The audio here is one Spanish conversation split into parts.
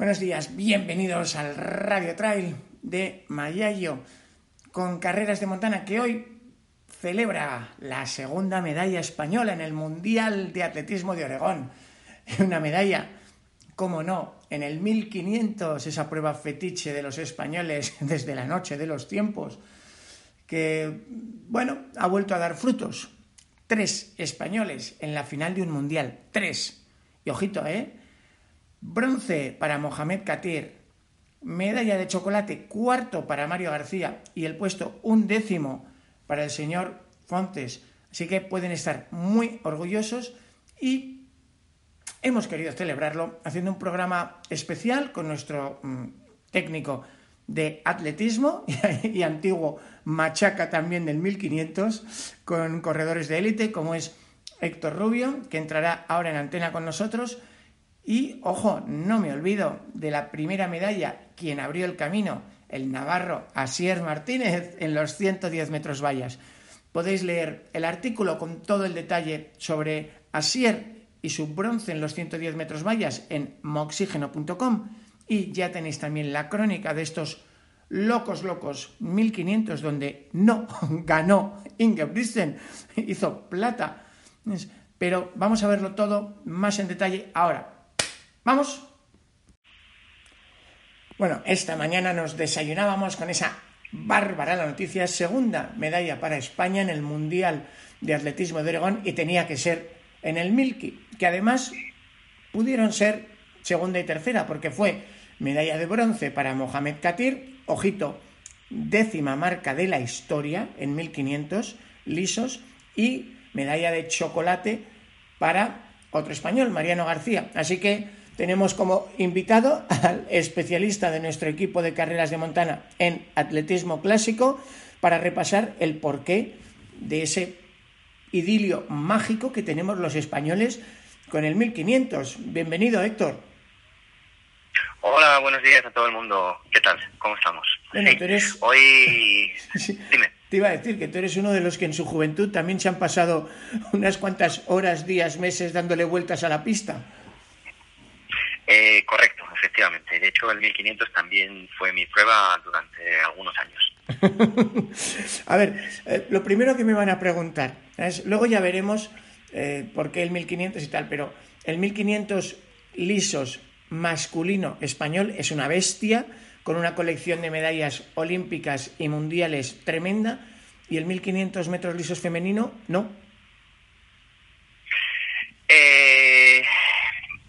Buenos días, bienvenidos al Radio Trail de Mayayo con carreras de montana que hoy celebra la segunda medalla española en el Mundial de Atletismo de Oregón. Una medalla, como no, en el 1500, esa prueba fetiche de los españoles desde la noche de los tiempos, que, bueno, ha vuelto a dar frutos. Tres españoles en la final de un Mundial, tres. Y ojito, ¿eh? Bronce para Mohamed Katir, medalla de chocolate cuarto para Mario García y el puesto un décimo para el señor Fontes. Así que pueden estar muy orgullosos y hemos querido celebrarlo haciendo un programa especial con nuestro mm, técnico de atletismo y, antiguo machaca también del 1500 con corredores de élite como es Héctor Rubio, que entrará ahora en antena con nosotros y, ojo, no me olvido de la primera medalla, quien abrió el camino, el navarro Asier Martínez, en los 110 metros vallas. Podéis leer el artículo con todo el detalle sobre Asier y su bronce en los 110 metros vallas en moxígeno.com y ya tenéis también la crónica de estos locos, locos 1500 donde no ganó Ingebrigtsen, hizo plata. Pero vamos a verlo todo más en detalle ahora. ¿Vamos? Bueno, esta mañana nos desayunábamos con esa bárbara la noticia, segunda medalla para España en el Mundial de Atletismo de Oregón y tenía que ser en el Milky, que además pudieron ser segunda y tercera porque fue medalla de bronce para Mohamed Katir, ojito, décima marca de la historia en 1500 lisos y medalla de chocolate para otro español, Mariano García. Así que tenemos como invitado al especialista de nuestro equipo de carreras de montana en atletismo clásico para repasar el porqué de ese idilio mágico que tenemos los españoles con el 1500. Bienvenido, Héctor. Hola, buenos días a todo el mundo. ¿Qué tal? ¿Cómo estamos? Bueno, tú eres... Hoy... Dime. Te iba a decir que tú eres uno de los que en su juventud también se han pasado unas cuantas horas, días, meses dándole vueltas a la pista. Eh, correcto, efectivamente. De hecho, el 1500 también fue mi prueba durante algunos años. a ver, eh, lo primero que me van a preguntar, es, luego ya veremos eh, por qué el 1500 y tal, pero el 1500 lisos masculino español es una bestia con una colección de medallas olímpicas y mundiales tremenda y el 1500 metros lisos femenino no. Eh,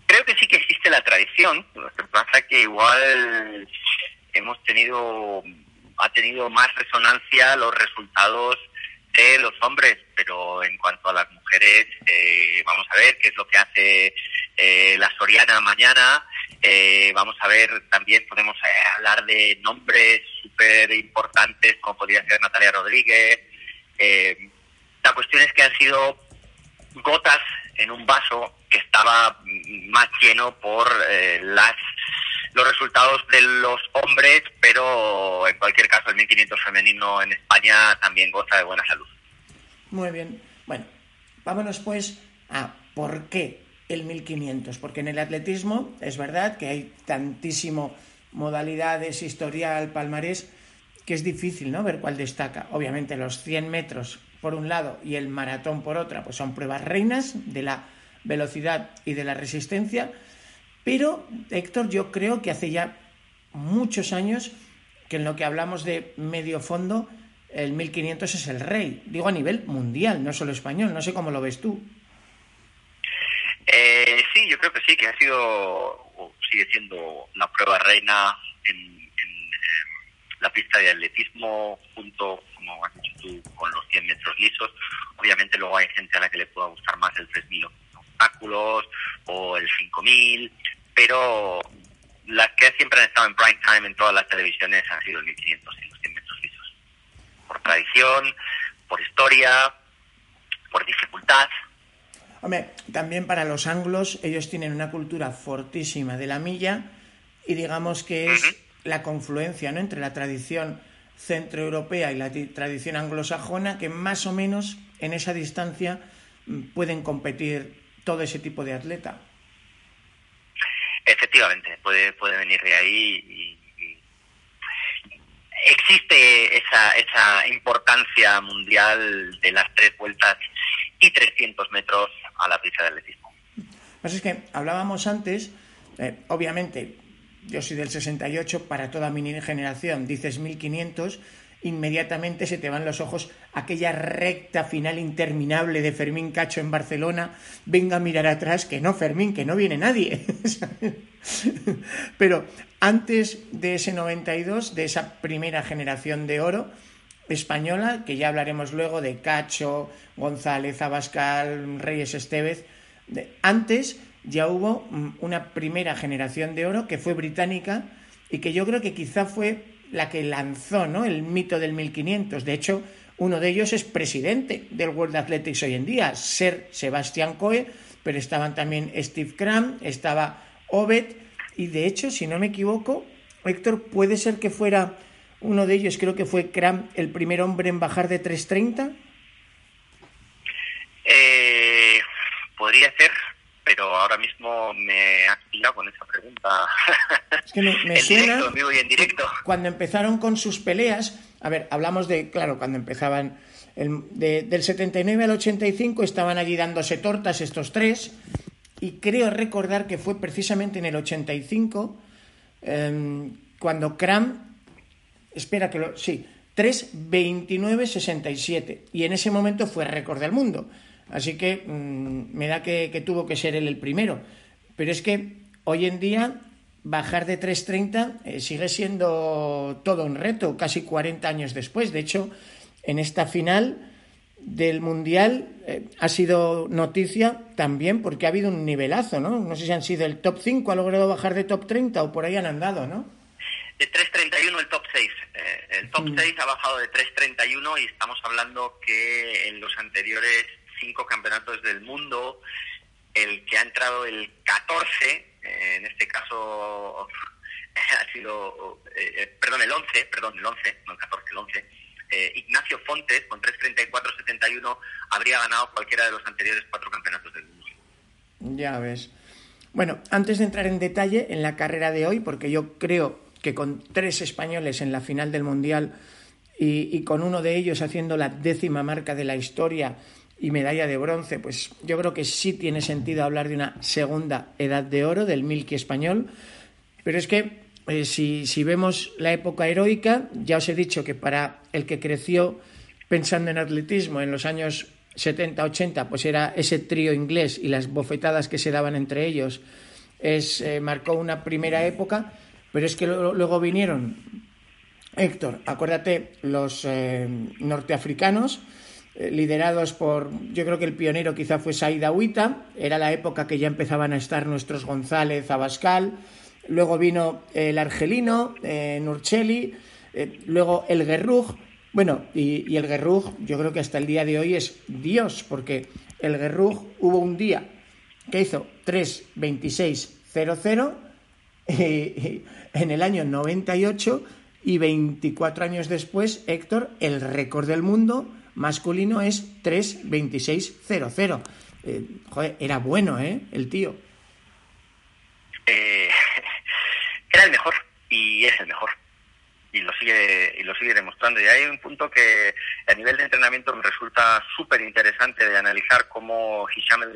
creo que sí que existe la tradición, lo que pasa que igual hemos tenido, ha tenido más resonancia los resultados de los hombres, pero en cuanto a las mujeres, eh, vamos a ver qué es lo que hace eh, la Soriana mañana, eh, vamos a ver también, podemos hablar de nombres súper importantes como podría ser Natalia Rodríguez, la cuestión es que han sido gotas en un vaso que estaba más lleno por eh, las los resultados de los hombres, pero en cualquier caso el 1500 femenino en España también goza de buena salud. Muy bien. Bueno, vámonos pues a por qué el 1500, porque en el atletismo es verdad que hay tantísimo modalidades, historial, palmarés, que es difícil ¿no? ver cuál destaca. Obviamente los 100 metros por un lado y el maratón por otra, pues son pruebas reinas de la velocidad y de la resistencia, pero Héctor, yo creo que hace ya muchos años que en lo que hablamos de medio fondo, el 1500 es el rey, digo a nivel mundial, no solo español, no sé cómo lo ves tú. Eh, sí, yo creo que sí, que ha sido o sigue siendo la prueba reina en, la pista de atletismo junto, como has dicho tú, con los 100 metros lisos. Obviamente luego hay gente a la que le pueda gustar más el 3000 obstáculos o el 5000, pero las que siempre han estado en prime time en todas las televisiones han sido el 1500 y los 100 metros lisos. Por tradición, por historia, por dificultad. Hombre, también para los anglos, ellos tienen una cultura fortísima de la milla y digamos que es la confluencia ¿no? entre la tradición centroeuropea y la tradición anglosajona que más o menos en esa distancia mm, pueden competir todo ese tipo de atleta. efectivamente, puede, puede venir de ahí y, existe esa, esa importancia mundial de las tres vueltas y 300 metros a la pista de atletismo. Pues es que hablábamos antes, eh, obviamente, yo soy del 68, para toda mi generación dices 1500, inmediatamente se te van los ojos aquella recta final interminable de Fermín Cacho en Barcelona, venga a mirar atrás, que no, Fermín, que no viene nadie. Pero antes de ese 92, de esa primera generación de oro española, que ya hablaremos luego de Cacho, González, Abascal, Reyes Estevez, antes ya hubo mm, una primera generación de oro que fue británica y que yo creo que quizá fue la que lanzó ¿no? el mito del 1500. De hecho, uno de ellos es presidente del World Athletics hoy en día, Ser Sebastián Coe, pero estaban también Steve Cram, estaba Obed, y de hecho, si no me equivoco, Héctor, puede ser que fuera uno de ellos, creo que fue Cram, el primer hombre en bajar de 330. Eh, podría ser, pero ahora mismo me ha pillado con esa pregunta. Es que me, suena. vivo y en directo. Cuando empezaron con sus peleas, a ver, hablamos de, claro, cuando empezaban. del 79 al 85 estaban allí dándose tortas estos tres, y creo recordar que fue precisamente en el 85 em, cuando Cram. Espera que lo. Sí, 3.29.67, y en ese momento fue récord del mundo. Así que mm, me da que, tuvo que ser él el primero. Pero es que hoy en día bajar de 3.30 eh, sigue siendo todo un reto, casi 40 años después. De hecho, en esta final del Mundial eh, ha sido noticia también porque ha habido un nivelazo, ¿no? No sé si han sido el top 5, ha logrado bajar de top 30 o por ahí han andado, ¿no? De 3.31 el top 6. Eh, el top 6 mm. ha bajado de 3.31 y estamos hablando que en los anteriores cinco campeonatos del mundo, el que ha entrado el 14, eh, en este caso ha sido, eh, eh, perdón, el 11, perdón, el 11, no el 14, el 11, Ignacio Fontes con 3.34.71 habría ganado cualquiera de los anteriores cuatro campeonatos del mundo. Ya ves. Bueno, antes de entrar en detalle en la carrera de hoy, porque yo creo que con tres españoles en la final del Mundial y, y con uno de ellos haciendo la décima marca de la historia, y medalla de bronce, pues yo creo que sí tiene sentido hablar de una segunda edad de oro del Milky español, pero es que eh, si, si, vemos la época heroica, ya os he dicho que para el que creció pensando en atletismo en los años 70-80, pues era ese trío inglés y las bofetadas que se daban entre ellos, es, eh, marcó una primera época, pero es que luego vinieron, Héctor, acuérdate, los eh, norteafricanos, liderados por, yo creo que el pionero quizá fue Saida Huita, era la época que ya empezaban a estar nuestros González, Abascal, luego vino el argelino, eh, eh, luego el Guerrug, bueno, y, el Guerrug yo creo que hasta el día de hoy es Dios, porque el Guerrug hubo un día que hizo 3.26.00 en el año 98 y 24 años después, Héctor, el récord del mundo masculino es 3.26.00. Eh, joder, era bueno, ¿eh? El tío. Eh, era el mejor y es el mejor. Y lo sigue y lo sigue demostrando. Y hay un punto que a nivel de entrenamiento me resulta súper interesante de analizar cómo Hisham El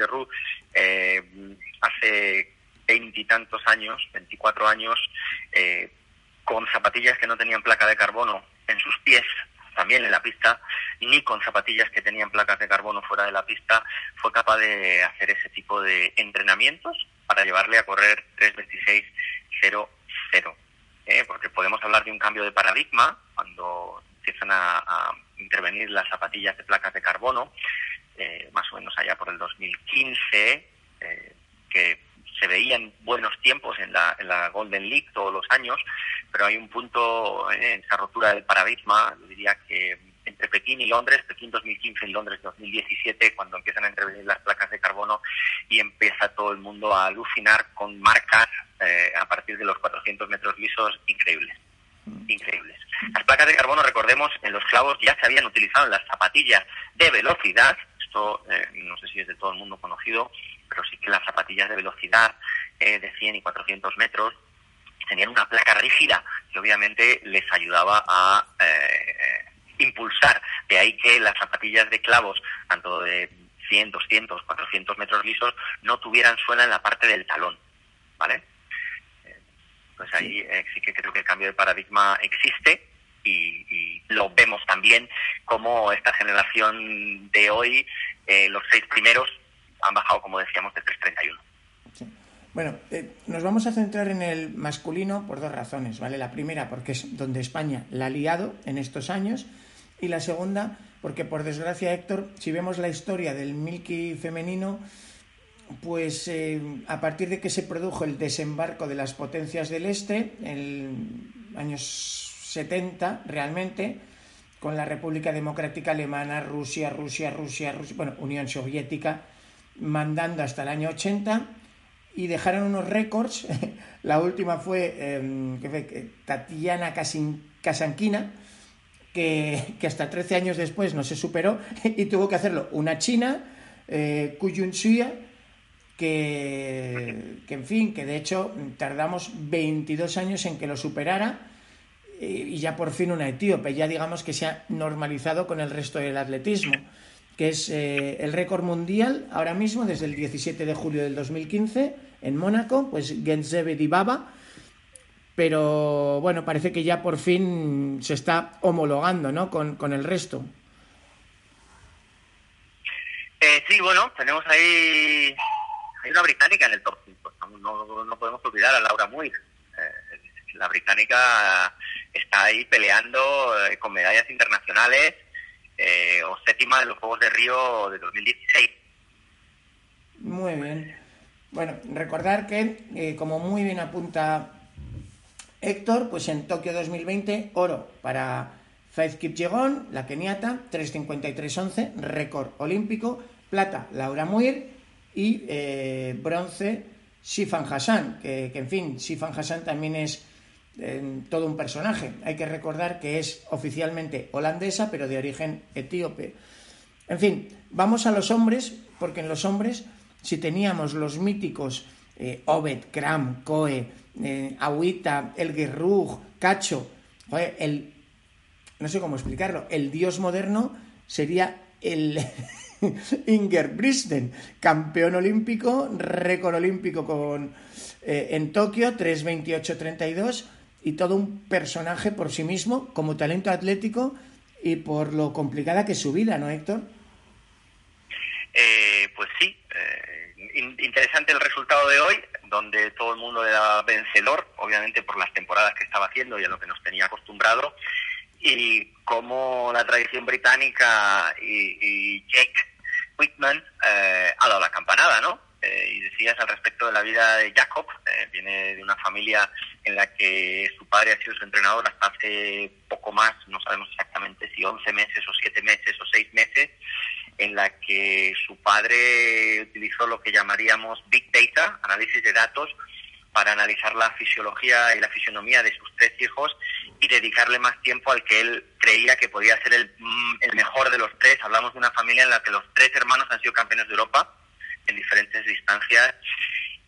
eh, hace veintitantos años, 24 años, eh, con zapatillas que no tenían placa de carbono en sus pies, también en la pista, ni con zapatillas que tenían placas de carbono fuera de la pista, fue capaz de hacer ese tipo de entrenamientos para llevarle a correr 3.26.00. ¿eh? Porque podemos hablar de un cambio de paradigma cuando empiezan a, intervenir las zapatillas de placas de carbono, eh, más o menos allá por el 2015, eh, que se veían buenos tiempos en la, en la Golden League todos los años, pero hay un punto en esa rotura del paradigma, yo diría que entre Pekín y Londres, Pekín 2015 y Londres 2017, cuando empiezan a intervenir las placas de carbono y empieza todo el mundo a alucinar con marcas eh, a partir de los 400 metros lisos increíbles. Increíbles. Las placas de carbono, recordemos, en los clavos ya se habían utilizado en las zapatillas de velocidad. Esto eh, no sé si es de todo el mundo conocido, pero sí que las zapatillas de velocidad eh, de 100 y 400 metros, tenían una placa rígida que obviamente les ayudaba a eh, impulsar. De ahí que las zapatillas de clavos, tanto de 100, 200, 400 metros lisos, no tuvieran suela en la parte del talón. ¿Vale? Pues ahí eh, sí que creo que el cambio de paradigma existe y, lo vemos también como esta generación de hoy, eh, los seis primeros han bajado, como decíamos, de 331. Bueno, eh, nos vamos a centrar en el masculino por dos razones, ¿vale? La primera, porque es donde España la ha liado en estos años, y la segunda, porque por desgracia, Héctor, si vemos la historia del Milky femenino, pues eh, a partir de que se produjo el desembarco de las potencias del Este, en años 70 realmente, con la República Democrática Alemana, Rusia, Rusia, Rusia, Rusia, bueno, Unión Soviética, mandando hasta el año 80 y dejaron unos récords. La última fue, eh, Tatiana Kasankina, que, hasta 13 años después no se superó y tuvo que hacerlo una china, eh, Kuyun que, que, en fin, que de hecho tardamos 22 años en que lo superara y ya por fin una etíope, ya digamos que se ha normalizado con el resto del atletismo que es eh, el récord mundial ahora mismo desde el 17 de julio del 2015 en Mónaco, pues Genzebe Dibaba, pero bueno, parece que ya por fin se está homologando ¿no? con, con el resto. Eh, sí, bueno, tenemos ahí hay una británica en el top 5, no, no podemos olvidar a Laura Muir. Eh, la británica está ahí peleando eh, con medallas internacionales eh, o séptima de los Juegos de Río de 2016. Muy bien. Bueno, recordar que, como muy bien apunta Héctor, pues en Tokio 2020, oro para Faith Kipyegon, la keniata, 3.53.11, récord olímpico, plata Laura Muir y eh, bronce Sifan Hassan, que, en fin, Sifan Hassan también es todo un personaje. Hay que recordar que es oficialmente holandesa, pero de origen etíope. En fin, vamos a los hombres, porque en los hombres, si teníamos los míticos eh, Obed, Kram, Coe, eh, Agüita, El Guerrug, Cacho, el, no sé cómo explicarlo, el dios moderno sería el Inger Bristen, campeón olímpico, récord olímpico con, eh, en Tokio, 3.28.32 y todo un personaje por sí mismo, como talento atlético y por lo complicada que es su vida, ¿no, Héctor? Eh, pues sí, eh, interesante el resultado de hoy, donde todo el mundo era vencedor, obviamente por las temporadas que estaba haciendo y a lo que nos tenía acostumbrado, y como la tradición británica y, Jake Whitman eh, ha dado la campanada, ¿no? Eh, y decías al respecto de la vida de Jacob, eh, viene de una familia en la que su padre ha sido su entrenador hasta hace poco más, no sabemos exactamente si 11 meses o 7 meses o 6 meses, en la que su padre utilizó lo que llamaríamos Big Data, análisis de datos, para analizar la fisiología y la fisionomía de sus tres hijos y dedicarle más tiempo al que él creía que podía ser el, mm, el mejor de los tres. Hablamos de una familia en la que los tres hermanos han sido campeones de Europa en diferentes distancias.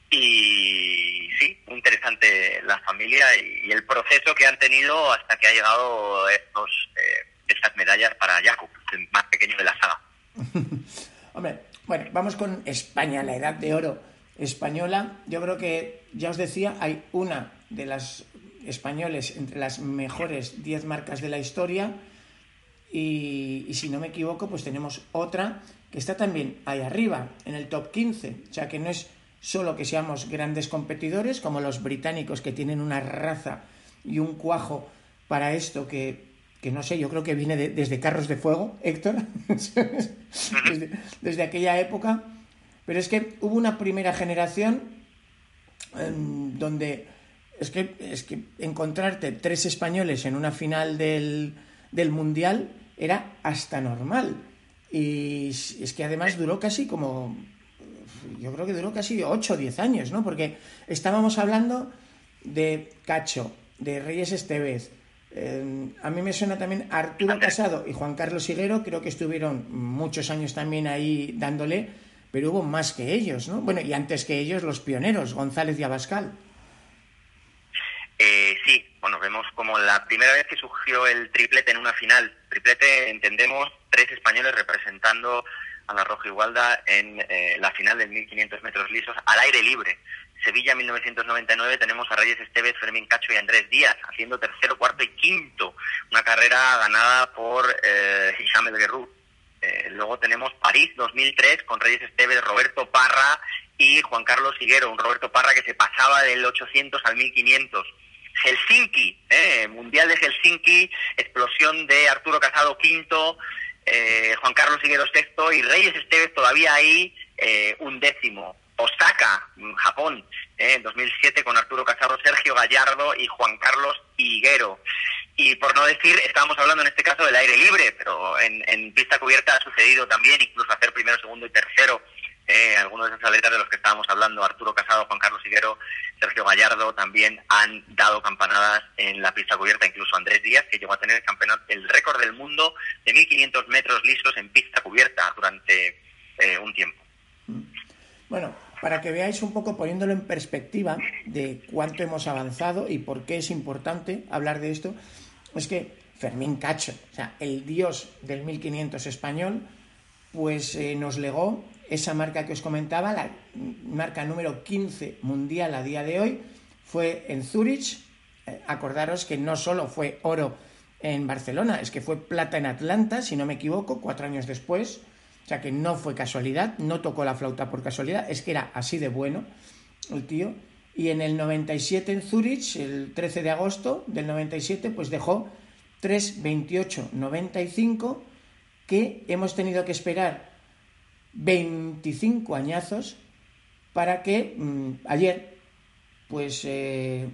Y sí, interesante la familia y, el proceso que han tenido hasta que ha llegado estos, eh, estas medallas para Jakub, el más pequeño de la saga. Hombre, bueno, vamos con España, la edad de oro española. Yo creo que, ya os decía, hay una de las españoles entre las mejores 10 marcas de la historia. Y, si no me equivoco, pues tenemos otra que está también ahí arriba, en el top 15. O sea que no es solo que seamos grandes competidores, como los británicos que tienen una raza y un cuajo para esto que, que no sé, yo creo que viene desde Carros de Fuego, Héctor, desde, aquella época. Pero es que hubo una primera generación em, donde es que, es que encontrarte tres españoles en una final del, del Mundial era hasta normal. Y es que además duró casi como, yo creo que duró casi 8 o 10 años, ¿no? Porque estábamos hablando de Cacho, de Reyes Estevez. Eh, a mí me suena también Arturo Casado y Juan Carlos Higuero, creo que estuvieron muchos años también ahí dándole. pero hubo más que ellos, ¿no? Bueno, y antes que ellos los pioneros, González y Abascal. Eh, sí, bueno, vemos como la primera vez que surgió el triplete en una final. Triplete, entendemos, tres españoles representando a la Roja Igualda en eh, la final del 1500 metros lisos al aire libre. Sevilla 1999 tenemos a Reyes Esteves, Fermín Cacho y Andrés Díaz haciendo tercero, cuarto y quinto. Una carrera ganada por eh, Hisham El eh, luego tenemos París 2003 con Reyes Esteves, Roberto Parra y Juan Carlos Higuero. Un Roberto Parra que se pasaba del 800 al 1500. Helsinki, eh, Mundial de Helsinki, explosión de Arturo Casado quinto, eh, Juan Carlos Higuero sexto y Reyes Esteves todavía ahí eh, un décimo. Osaka, Japón, en 2007 con Arturo Casado, Sergio Gallardo y Juan Carlos Higuero. Y por no decir, estábamos hablando en este caso del aire libre, pero en, en pista cubierta ha sucedido también, incluso hacer primero, segundo y tercero eh, algunos de esos atletas de los que estábamos hablando, Arturo Casado, Juan Carlos Higuero, Sergio Gallardo, también han dado campanadas en la pista cubierta, incluso Andrés Díaz, que llegó a tener el, campeonato, el récord del mundo de 1.500 metros lisos en pista cubierta durante eh, un tiempo. Bueno, para que veáis un poco poniéndolo en perspectiva de cuánto hemos avanzado y por qué es importante hablar de esto, es que Fermín Cacho, o sea, el dios del 1500 español, pues eh, nos legó esa marca que os comentaba, la marca número 15 mundial a día de hoy, fue en Zurich. Eh, acordaros que no solo fue oro en Barcelona, es que fue plata en Atlanta, si no me equivoco, cuatro años después. O sea que no fue casualidad, no tocó la flauta por casualidad, es que era así de bueno el tío. Y en el 97 en Zurich, el 13 de agosto del 97, pues dejó 3.28.95 que hemos tenido que esperar 25 añazos para que mm, ayer, pues eh,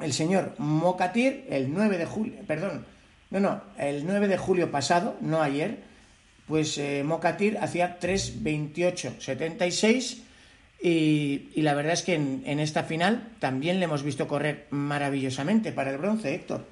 el señor Mocatir, el 9 de julio, perdón, no, no, el 9 de julio pasado, no ayer, pues eh, Mocatir hacía 3.28.76 y, y la verdad es que en, en esta final también le hemos visto correr maravillosamente para el bronce, Héctor.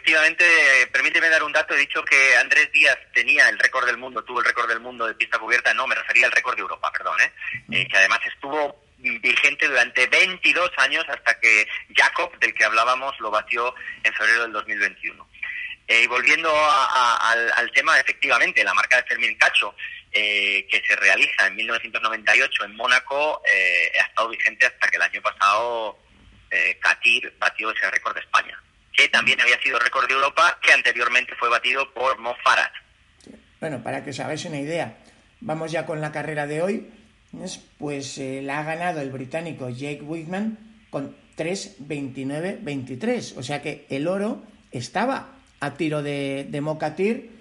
Efectivamente, permíteme dar un dato. He dicho que Andrés Díaz tenía el récord del mundo, tuvo el récord del mundo de pista cubierta. No, me refería al récord de Europa, perdón. ¿eh? eh que además estuvo vigente durante 22 años hasta que Jacob, del que hablábamos, lo batió en febrero del 2021. Eh, y volviendo al, tema, efectivamente, la marca de Fermín Cacho, eh, que se realiza en 1998 en Mónaco, ha estado vigente hasta que el año pasado Katir batió ese récord de España que también había sido récord de Europa, que anteriormente fue batido por Mo Farah. Bueno, para que os hagáis una idea, vamos ya con la carrera de hoy. Pues eh, la ha ganado el británico Jake Whitman con 3.29.23. O sea que el oro estaba a tiro de, de Mocatir.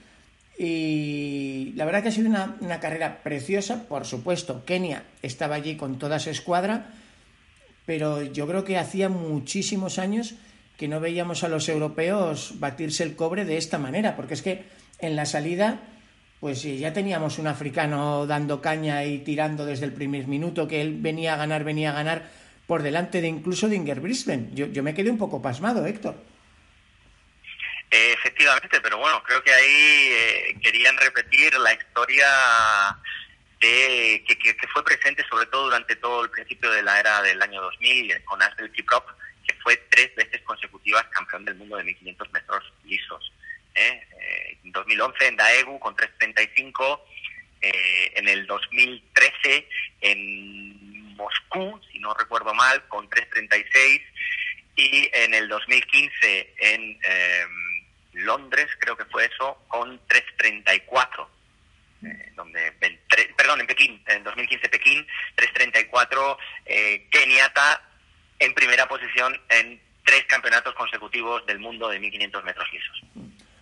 Y la verdad que ha sido una, una, carrera preciosa. Por supuesto, Kenia estaba allí con toda su escuadra. Pero yo creo que hacía muchísimos años que no veíamos a los europeos batirse el cobre de esta manera, porque es que en la salida, pues ya teníamos un africano dando caña y tirando desde el primer minuto, que él venía a ganar, venía a ganar por delante de incluso de Brisbane. Yo, yo me quedé un poco pasmado, Héctor. efectivamente, pero bueno, creo que ahí eh, querían repetir la historia de, que, que, fue presente sobre todo durante todo el principio de la era del año 2000 con Asbel Kiprop, fue tres veces consecutivas campeón del mundo de 1500 metros lisos. ¿eh? Eh, en 2011 en Daegu con 3.35, eh, en el 2013 en Moscú, si no recuerdo mal, con 3.36 y en el 2015 en em, Londres, creo que fue eso, con 3.34. Eh, donde perdón en Pekín en 2015 Pekín 334 eh, Kenyatta en primera posición en tres campeonatos consecutivos del mundo de 1500 metros lisos.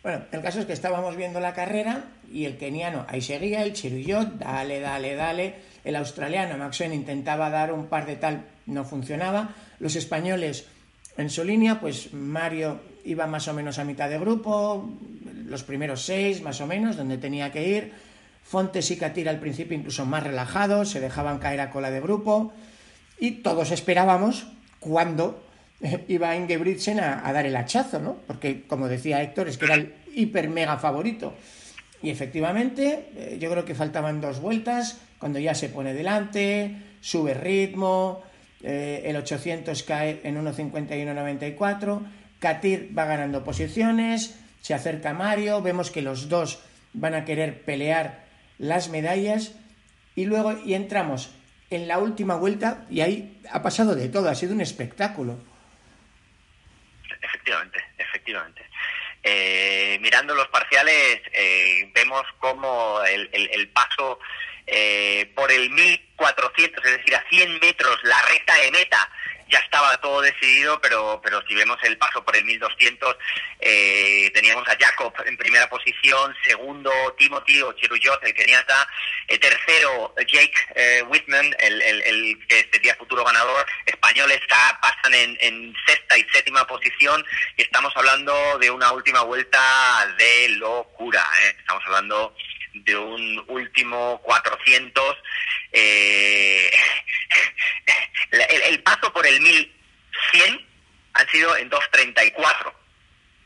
Bueno, el caso es que estábamos viendo la carrera y el keniano ahí seguía, el Chiruyot, dale, dale, dale. El australiano Maxwell intentaba dar un par de tal, no funcionaba. Los españoles en su línea, pues Mario iba más o menos a mitad de grupo, los primeros seis más o menos, donde tenía que ir. Fontes y Catira al principio incluso más relajados, se dejaban caer a cola de grupo y todos esperábamos cuando eh, iba Ingebrigtsen a, a dar el hachazo, ¿no? Porque, como decía Héctor, es que era el hiper mega favorito. Y efectivamente, eh, yo creo que faltaban dos vueltas, cuando ya se pone delante, sube ritmo, eh, el 800 cae en 1.51.94, Katir va ganando posiciones, se acerca Mario, vemos que los dos van a querer pelear las medallas y luego y entramos en la última vuelta y ahí ha pasado de todo, ha sido un espectáculo. Efectivamente, efectivamente. Eh, mirando los parciales, eh, vemos como el, el, paso eh, por el 1400, es decir, a 100 metros, la recta de meta, ya estaba todo decidido, pero, pero si vemos el paso por el 1200, eh, teníamos a Jacob en primera posición, segundo Timothy o Chiruyot, el keniata, eh, tercero Jake eh, Whitman, el, el, que sería futuro ganador, españoles está, pasan en, en sexta y séptima posición y estamos hablando de una última vuelta de locura, ¿eh? estamos hablando de un último 400. Eh, el, paso por el 1100 han sido en 2.34,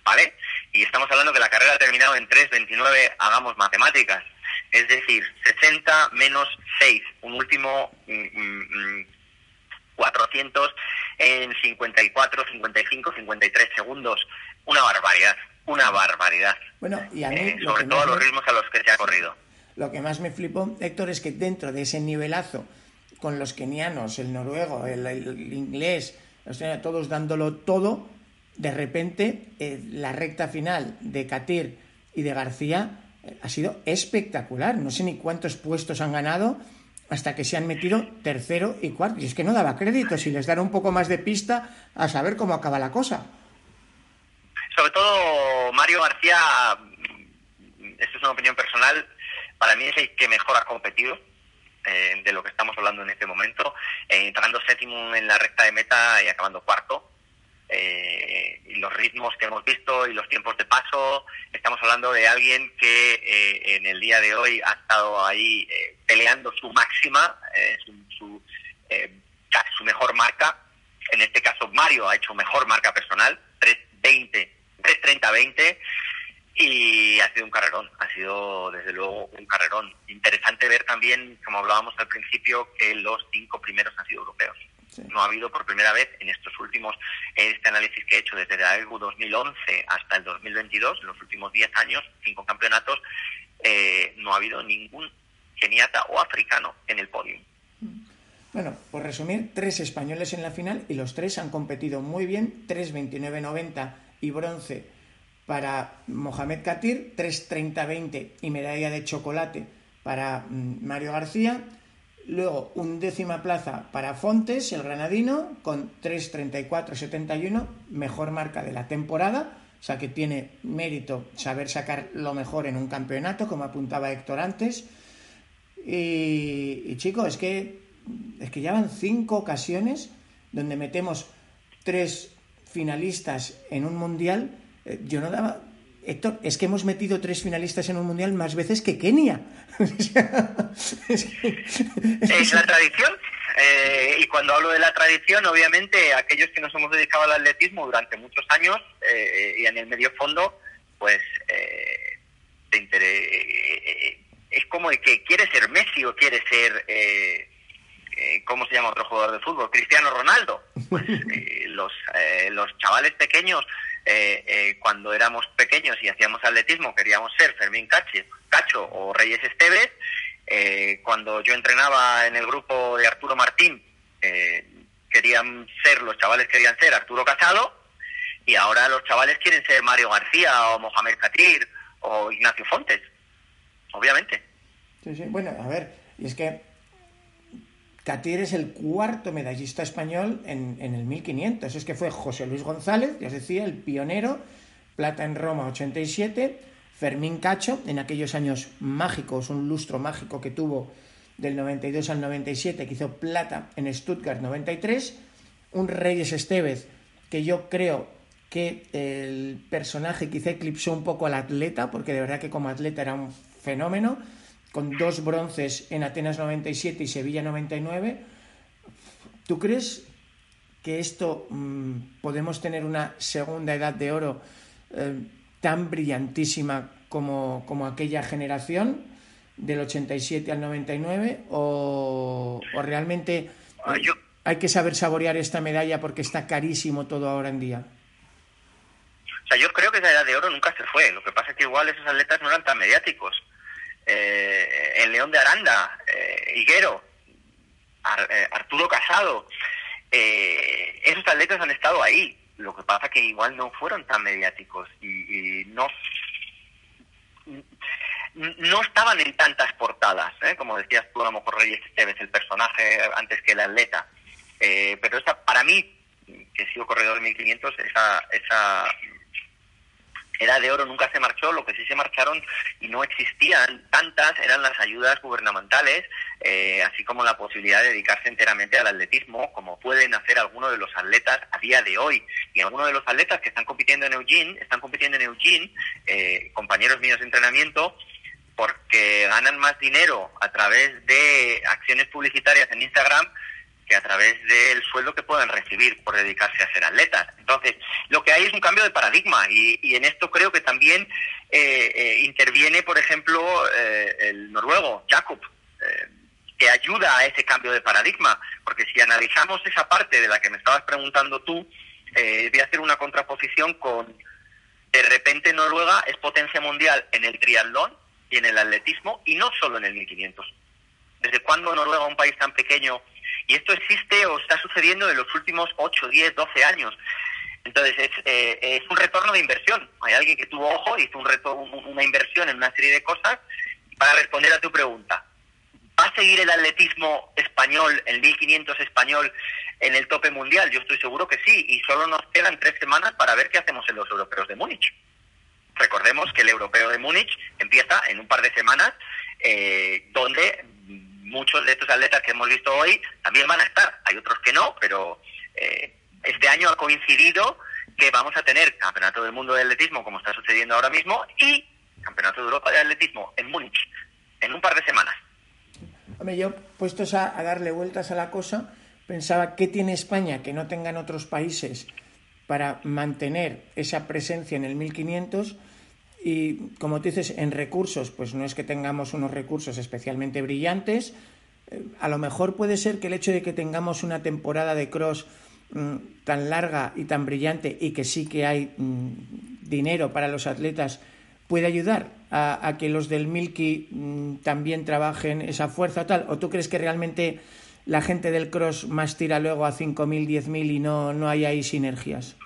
¿vale? Y estamos hablando que la carrera ha terminado en 3.29, hagamos matemáticas. Es decir, 60 menos 6, un último 400 mm, mm, en 54, 55, 53 segundos. Una barbaridad una barbaridad. Bueno, y a mí, eh, sobre todo los ritmos a los que se ha corrido. Lo que más me flipó, Héctor, es que dentro de ese nivelazo, con los kenianos, el noruego, el, inglés, todos dándolo todo, de repente eh, la recta final de Katir y de García eh, ha sido espectacular. No sé ni cuántos puestos han ganado hasta que se han metido tercero y cuarto. Y es que no daba crédito. Si les dara un poco más de pista a saber cómo acaba la cosa sobre todo Mario García, esto es una opinión personal, para mí es el que mejor ha competido eh, de lo que estamos hablando en este momento, eh, entrando séptimo en la recta de meta y acabando cuarto. Eh, y los ritmos que hemos visto y los tiempos de paso, estamos hablando de alguien que en el día de hoy ha estado ahí peleando su máxima, su, su, su mejor marca. En este caso, Mario ha hecho mejor marca personal, 3.20 3.30-20 y ha sido un carrerón, ha sido desde luego un carrerón. Interesante ver también, como hablábamos al principio, que los cinco primeros han sido europeos. No ha habido por primera vez en estos últimos, este análisis que he hecho desde el 2011 hasta el 2022, en los últimos 10 años, cinco campeonatos, eh, no ha habido ningún keniata o africano en el podio. Bueno, por resumir, tres españoles en la final y los tres han competido muy bien, 3.29.90 y bronce para Mohamed Katir, 3.30-20 y medalla de chocolate para mm, Mario García. Luego, un décima plaza para Fontes, el granadino, con 3.34-71, mejor marca de la temporada. O sea que tiene mérito saber sacar lo mejor en un campeonato, como apuntaba Héctor antes. Y, y chicos, es que, es que ya van cinco ocasiones donde metemos tres finalistas en un mundial, eh, yo no daba. Héctor, es que hemos metido tres finalistas en un mundial más veces que Kenia. es, la tradición. Eh, y cuando hablo de la tradición, obviamente, aquellos que nos hemos dedicado al atletismo durante muchos años eh, y en el medio fondo, pues es como de que quiere ser Messi o quiere ser eh, ¿cómo se llama otro jugador de fútbol? Cristiano Ronaldo. Pues, eh, los, eh, los chavales pequeños, cuando éramos pequeños y hacíamos atletismo, queríamos ser Fermín Cacho, Cacho o Reyes Esteves. cuando yo entrenaba en el grupo de Arturo Martín, querían ser, los chavales querían ser Arturo Casado, y ahora los chavales quieren ser Mario García o Mohamed Katir o Ignacio Fontes, obviamente. Sí, sí. Bueno, a ver, y es que Katir es el cuarto medallista español en, el 1500. Es que fue José Luis González, ya os decía, el pionero, plata en Roma 87, Fermín Cacho, en aquellos años mágicos, un lustro mágico que tuvo del 92 al 97, que hizo plata en Stuttgart 93, un Reyes Estevez, que yo creo que el personaje quizá eclipsó un poco al atleta, porque de verdad que como atleta era un fenómeno, con dos bronces en Atenas 97 y Sevilla 99. ¿Tú crees que esto mm, podemos tener una segunda edad de oro eh, tan brillantísima como, como aquella generación del 87 al 99 o, o realmente Ah, hay que saber saborear esta medalla porque está carísimo todo ahora en día? O sea, yo creo que esa edad de oro nunca se fue. Lo que pasa es que igual esos atletas no eran tan mediáticos. Eh, el León de Aranda, eh, Higuero, eh, Arturo Casado, eh, esos atletas han estado ahí. Lo que pasa que igual no fueron tan mediáticos y, y no no estaban en tantas portadas, como decías tú, a lo mejor Reyes Esteves, el personaje antes que el atleta. Eh, pero esa, para mí, que he sido corredor de 1500, esa, esa edad de oro nunca se marchó, lo que sí se marcharon y no existían tantas eran las ayudas gubernamentales, eh, así como la posibilidad de dedicarse enteramente al atletismo, como pueden hacer algunos de los atletas a día de hoy. Y algunos de los atletas que están compitiendo en Eugene, están compitiendo en Eugene, eh, compañeros míos de entrenamiento, porque ganan más dinero a través de acciones publicitarias en Instagram que a través del sueldo que puedan recibir por dedicarse a ser atletas. Entonces, lo que hay es un cambio de paradigma y, en esto creo que también eh, eh, interviene, por ejemplo, eh, el noruego, Jakob, eh, que ayuda a ese cambio de paradigma, porque si analizamos esa parte de la que me estabas preguntando tú, voy a hacer una contraposición con, de repente Noruega es potencia mundial en el triatlón y en el atletismo y no solo en el 1500. ¿Desde cuándo Noruega, un país tan pequeño, y esto existe o está sucediendo en los últimos 8, 10, 12 años? Entonces es, eh, es un retorno de inversión. Hay alguien que tuvo ojo, hizo un reto, un- una inversión en una serie de cosas. Para responder a tu pregunta, ¿va a seguir el atletismo español, el 1500 español, en el tope mundial? Yo estoy seguro que sí, y solo nos quedan tres semanas para ver qué hacemos en los europeos de Múnich. Recordemos que el europeo de Múnich empieza en un par de semanas, eh, donde muchos de estos atletas que hemos visto hoy también van a estar. Hay otros que no, pero eh, este año ha coincidido que vamos a tener Campeonato del Mundo de Atletismo, como está sucediendo ahora mismo, y Campeonato de Europa de Atletismo en Múnich, en un par de semanas. Hombre, yo, puestos a, a darle vueltas a la cosa, pensaba qué tiene España que no tengan otros países para mantener esa presencia en el 1500 y, como tú dices, en recursos, pues no es que tengamos unos recursos especialmente brillantes. Eh, A lo mejor puede ser que el hecho de que tengamos una temporada de cross mm, tan larga y tan brillante y que sí que hay mm, dinero para los atletas puede ayudar a, que los del Milky mm, también trabajen esa fuerza o tal? ¿O tú crees que realmente la gente del cross más tira luego a 5.000, 10.000 y no, no hay ahí sinergias?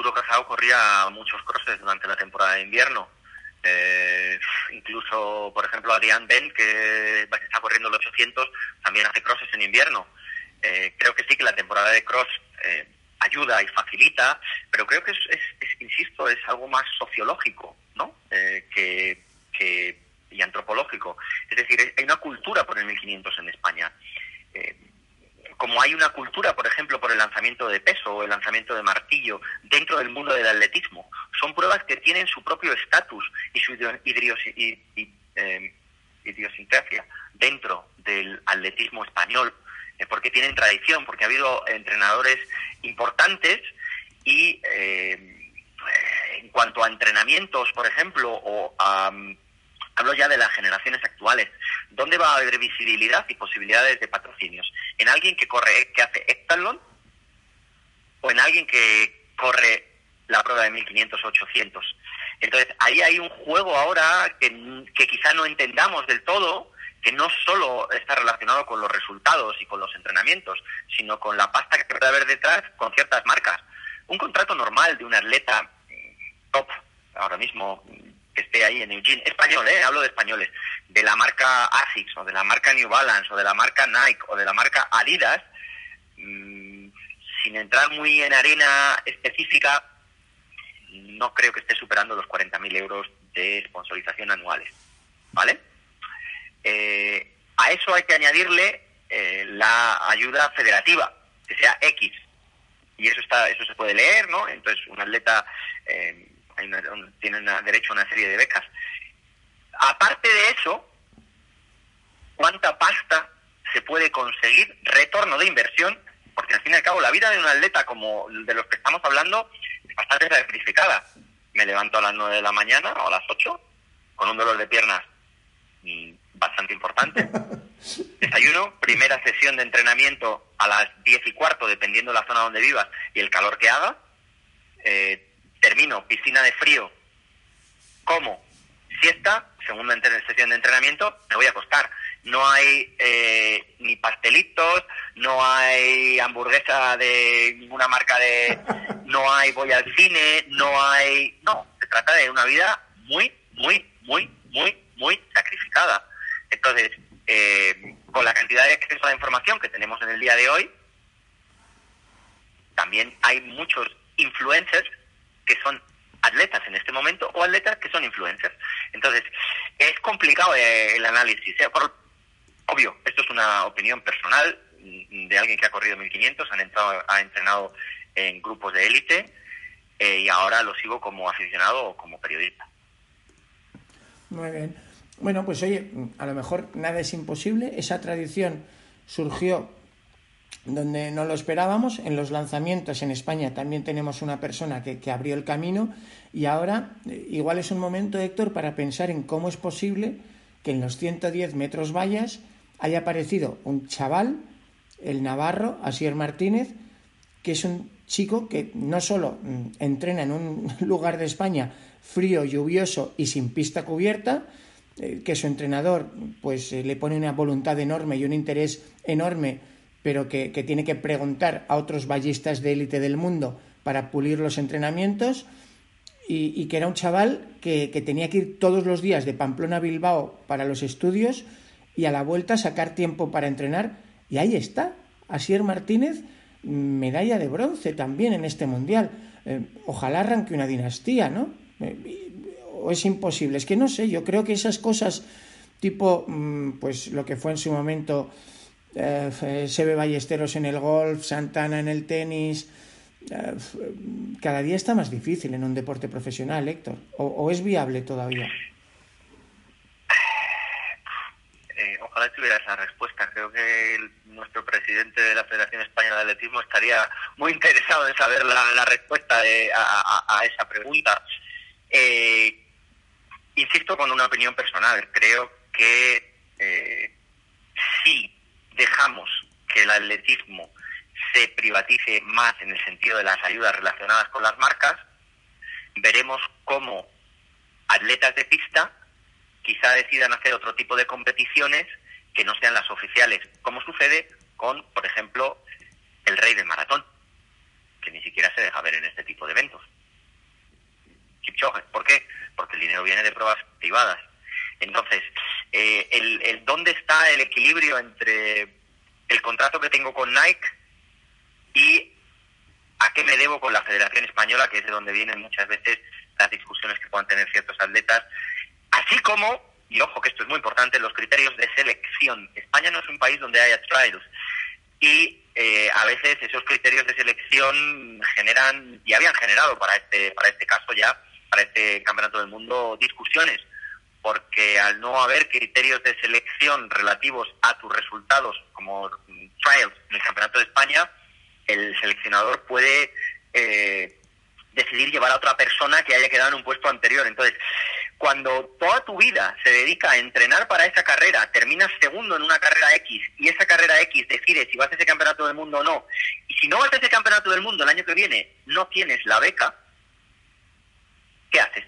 Arturo Casado corría muchos crosses durante la temporada de invierno. Eh, incluso, por ejemplo, Adrián Ben, que está corriendo los 800, también hace crosses en invierno. Eh, creo que sí que la temporada de cross eh, ayuda y facilita, pero creo que es, es- insisto, es algo más sociológico, ¿no? Eh, que, y antropológico. Es decir, hay una cultura por el 1500 en España. Como hay una cultura, por ejemplo, por el lanzamiento de peso o el lanzamiento de martillo dentro del mundo del atletismo, son pruebas que tienen su propio estatus y su eh, idiosincrasia dentro del atletismo español, eh, porque tienen tradición, porque ha habido entrenadores importantes y eh, en cuanto a entrenamientos, por ejemplo, o a hablo ya de las generaciones actuales, ¿dónde va a haber visibilidad y posibilidades de patrocinios? ¿En alguien que corre, que hace heptatlón? ¿O en alguien que corre la prueba de 1500 800? Entonces, ahí hay un juego ahora que, que quizá no entendamos del todo, que no solo está relacionado con los resultados y con los entrenamientos, sino con la pasta que puede haber detrás con ciertas marcas. Un contrato normal de un atleta eh, top, ahora mismo, que esté ahí en Eugene, español, ¿eh? hablo de españoles, de la marca ASICS o de la marca New Balance o de la marca Nike o de la marca Adidas, mm, sin entrar muy en arena específica, no creo que esté superando los 40.000 euros de sponsorización anuales, ¿vale? Eh, a eso hay que añadirle eh, la ayuda federativa, que sea X, y eso está eso se puede leer, ¿no? Entonces un atleta eh, una- un- tiene una- derecho a una serie de becas. Aparte de eso, ¿cuánta pasta se puede conseguir retorno de inversión? Porque al fin y al cabo la vida de un atleta como de los que estamos hablando es bastante sacrificada. me levanto a las 9 de la mañana o a las 8 con un dolor de piernas mm, bastante importante. Desayuno, primera sesión de entrenamiento a las 10 y cuarto, dependiendo de la zona donde vivas y el calor que haga. Eh, termino, piscina de frío, como, siesta, segunda sesión de entrenamiento, me voy a acostar. No hay eh, ni pastelitos, no hay hamburguesa de ninguna marca de... No hay voy al cine, no hay... No, se trata de una vida muy, muy, muy, muy, muy sacrificada. Entonces, eh, con la cantidad de acceso a la información que tenemos en el día de hoy, también hay muchos influencers que son atletas en este momento o atletas que son influencers. Entonces, es complicado eh, el análisis. ¿eh? obvio, esto es una opinión personal de alguien que ha corrido 1500, han entrado, ha entrenado en grupos de élite eh, y ahora lo sigo como aficionado o como periodista. Muy bien. Bueno, pues oye, a lo mejor nada es imposible. Esa tradición surgió donde no lo esperábamos. En los lanzamientos en España también tenemos una persona que, que, abrió el camino y ahora eh, igual es un momento, Héctor, para pensar en cómo es posible que en los 110 metros vallas haya aparecido un chaval, el Navarro, Asier Martínez, que es un chico que no solo mm, entrena en un lugar de España frío, lluvioso y sin pista cubierta, eh, que su entrenador pues eh, le pone una voluntad enorme y un interés enorme pero que, tiene que preguntar a otros ballistas de élite del mundo para pulir los entrenamientos y, que era un chaval que, tenía que ir todos los días de Pamplona a Bilbao para los estudios y a la vuelta sacar tiempo para entrenar y ahí está, Asier Martínez, medalla de bronce también en este mundial. Eh, ojalá arranque una dinastía, ¿no? Eh, o es imposible, es que no sé, yo creo que esas cosas tipo, mm, pues lo que fue en su momento eh, se ve Ballesteros en el golf, Santana en el tenis. Eh, cada día está más difícil en un deporte profesional, Héctor. ¿O, es viable todavía? Eh, ojalá tuviera esa respuesta. Creo que nuestro presidente de la Federación Española de Atletismo estaría muy interesado en saber la, respuesta a, esa pregunta. insisto con una opinión personal. Creo que sí dejamos que el atletismo se privatice más en el sentido de las ayudas relacionadas con las marcas, veremos cómo atletas de pista quizá decidan hacer otro tipo de competiciones que no sean las oficiales, como sucede con, por ejemplo, el rey del maratón, que ni siquiera se deja ver en este tipo de eventos. ¿Por qué? Porque el dinero viene de pruebas privadas. Entonces, eh, el, dónde está el equilibrio entre el contrato que tengo con Nike y a qué me debo con la Federación Española, que es de donde vienen muchas veces las discusiones que puedan tener ciertos atletas, así como, y ojo que esto es muy importante, los criterios de selección. España no es un país donde haya trials. Y eh, a veces esos criterios de selección generan y habían generado para este para este caso ya para este campeonato del mundo discusiones porque al no haber criterios de selección relativos a tus resultados como trials en el Campeonato de España, el seleccionador puede eh, decidir llevar a otra persona que haya quedado en un puesto anterior. Entonces, cuando toda tu vida se dedica a entrenar para esa carrera, terminas segundo en una carrera X y esa carrera X decide si vas a ese campeonato del mundo o no, y si no vas a ese campeonato del mundo el año que viene, no tienes la beca, ¿qué haces?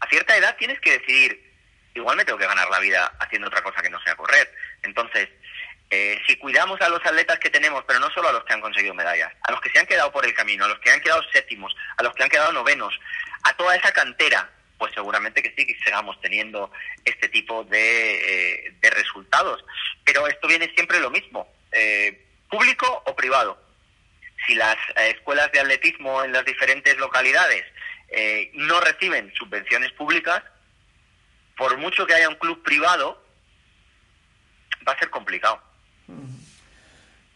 A cierta edad tienes que decidir, igual me tengo que ganar la vida haciendo otra cosa que no sea correr. Entonces, eh, si cuidamos a los atletas que tenemos, pero no solo a los que han conseguido medallas, a los que se han quedado por el camino, a los que han quedado séptimos, a los que han quedado novenos, a toda esa cantera, pues seguramente que sí que sigamos teniendo este tipo de, eh, resultados. Pero esto viene siempre lo mismo, eh, público o privado. Si las escuelas de atletismo en las diferentes localidades eh, no reciben subvenciones públicas, por mucho que haya un club privado, va a ser complicado.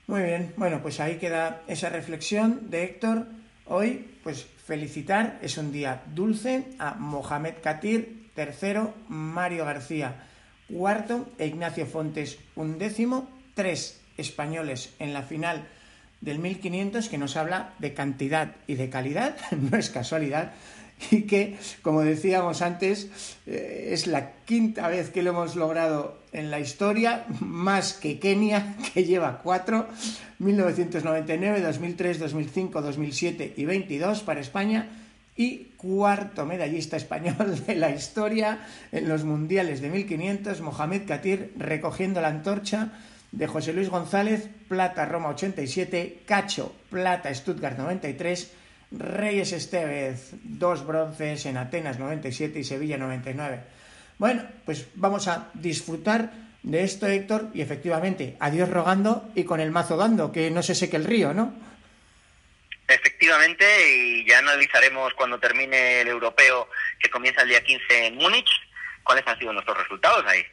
Muy bien, bueno, pues ahí queda esa reflexión de Héctor. Hoy, pues felicitar, es un día dulce a Mohamed Katir, tercero, Mario García, cuarto, e Ignacio Fontes, undécimo, tres españoles en la final del 1500 que nos habla de cantidad y de calidad, no es casualidad, y que, como decíamos antes, eh, es la quinta vez que lo hemos logrado en la historia, más que Kenia, que lleva cuatro, 1999, 2003, 2005, 2007 y 22 para España, y cuarto medallista español de la historia en los mundiales de 1500, Mohamed Katir, recogiendo la antorcha de José Luis González, plata Roma 87, Cacho, plata Stuttgart 93, Reyes Estevez, dos bronces en Atenas 97 y Sevilla 99. Bueno, pues vamos a disfrutar de esto, Héctor, y efectivamente, adiós rogando y con el mazo dando, que no se seque el río, ¿no? Efectivamente, y ya analizaremos cuando termine el europeo que comienza el día 15 en Múnich, cuáles han sido nuestros resultados ahí.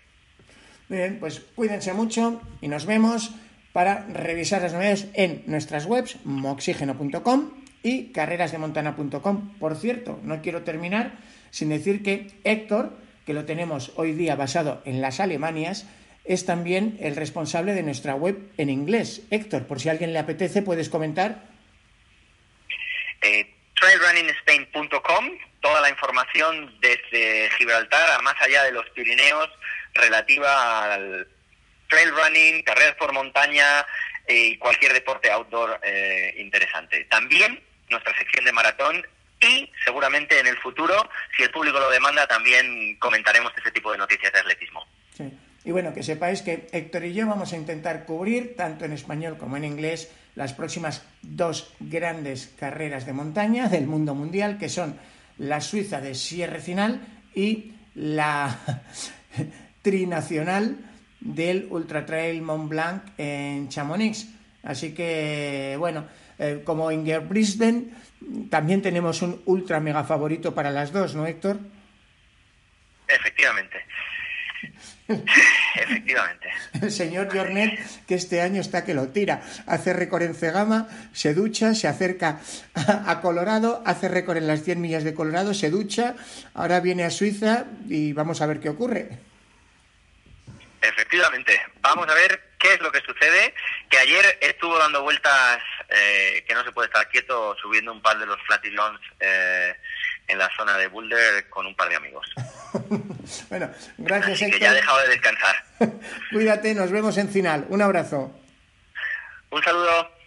Bien, pues cuídense mucho y nos vemos para revisar las novedades en nuestras webs moxígeno.com y carrerasdemontana.com. Por cierto, no quiero terminar sin decir que Héctor, que lo tenemos hoy día basado en las Alemanias, es también el responsable de nuestra web en inglés. Héctor, por si a alguien le apetece, puedes comentar. Eh, toda la información desde Gibraltar a más allá de los Pirineos relativa al trail running, carreras por montaña eh, y cualquier deporte outdoor eh, interesante. También nuestra sección de maratón y seguramente en el futuro, si el público lo demanda, también comentaremos ese tipo de noticias de atletismo. Sí. Y bueno, que sepáis que Héctor y yo vamos a intentar cubrir, tanto en español como en inglés, las próximas dos grandes carreras de montaña del mundo mundial, que son la Suiza de Sierre Final y la trinacional del Ultra Trail Mont Blanc en Chamonix. Así que, bueno, eh, como en Brisbane, también tenemos un ultra mega favorito para las dos, ¿no, Héctor? Efectivamente. Efectivamente. El señor Jornet, que este año está que lo tira. Hace récord en Cegama, se ducha, se acerca a Colorado, hace récord en las 100 millas de Colorado, se ducha, ahora viene a Suiza y vamos a ver qué ocurre. Efectivamente. Vamos a ver qué es lo que sucede. Que ayer estuvo dando vueltas, eh, que no se puede estar quieto, subiendo un par de los flatilons eh, en la zona de Boulder con un par de amigos. bueno, gracias, Así que ya ha dejado de descansar. Cuídate, nos vemos en final. Un abrazo. Un saludo.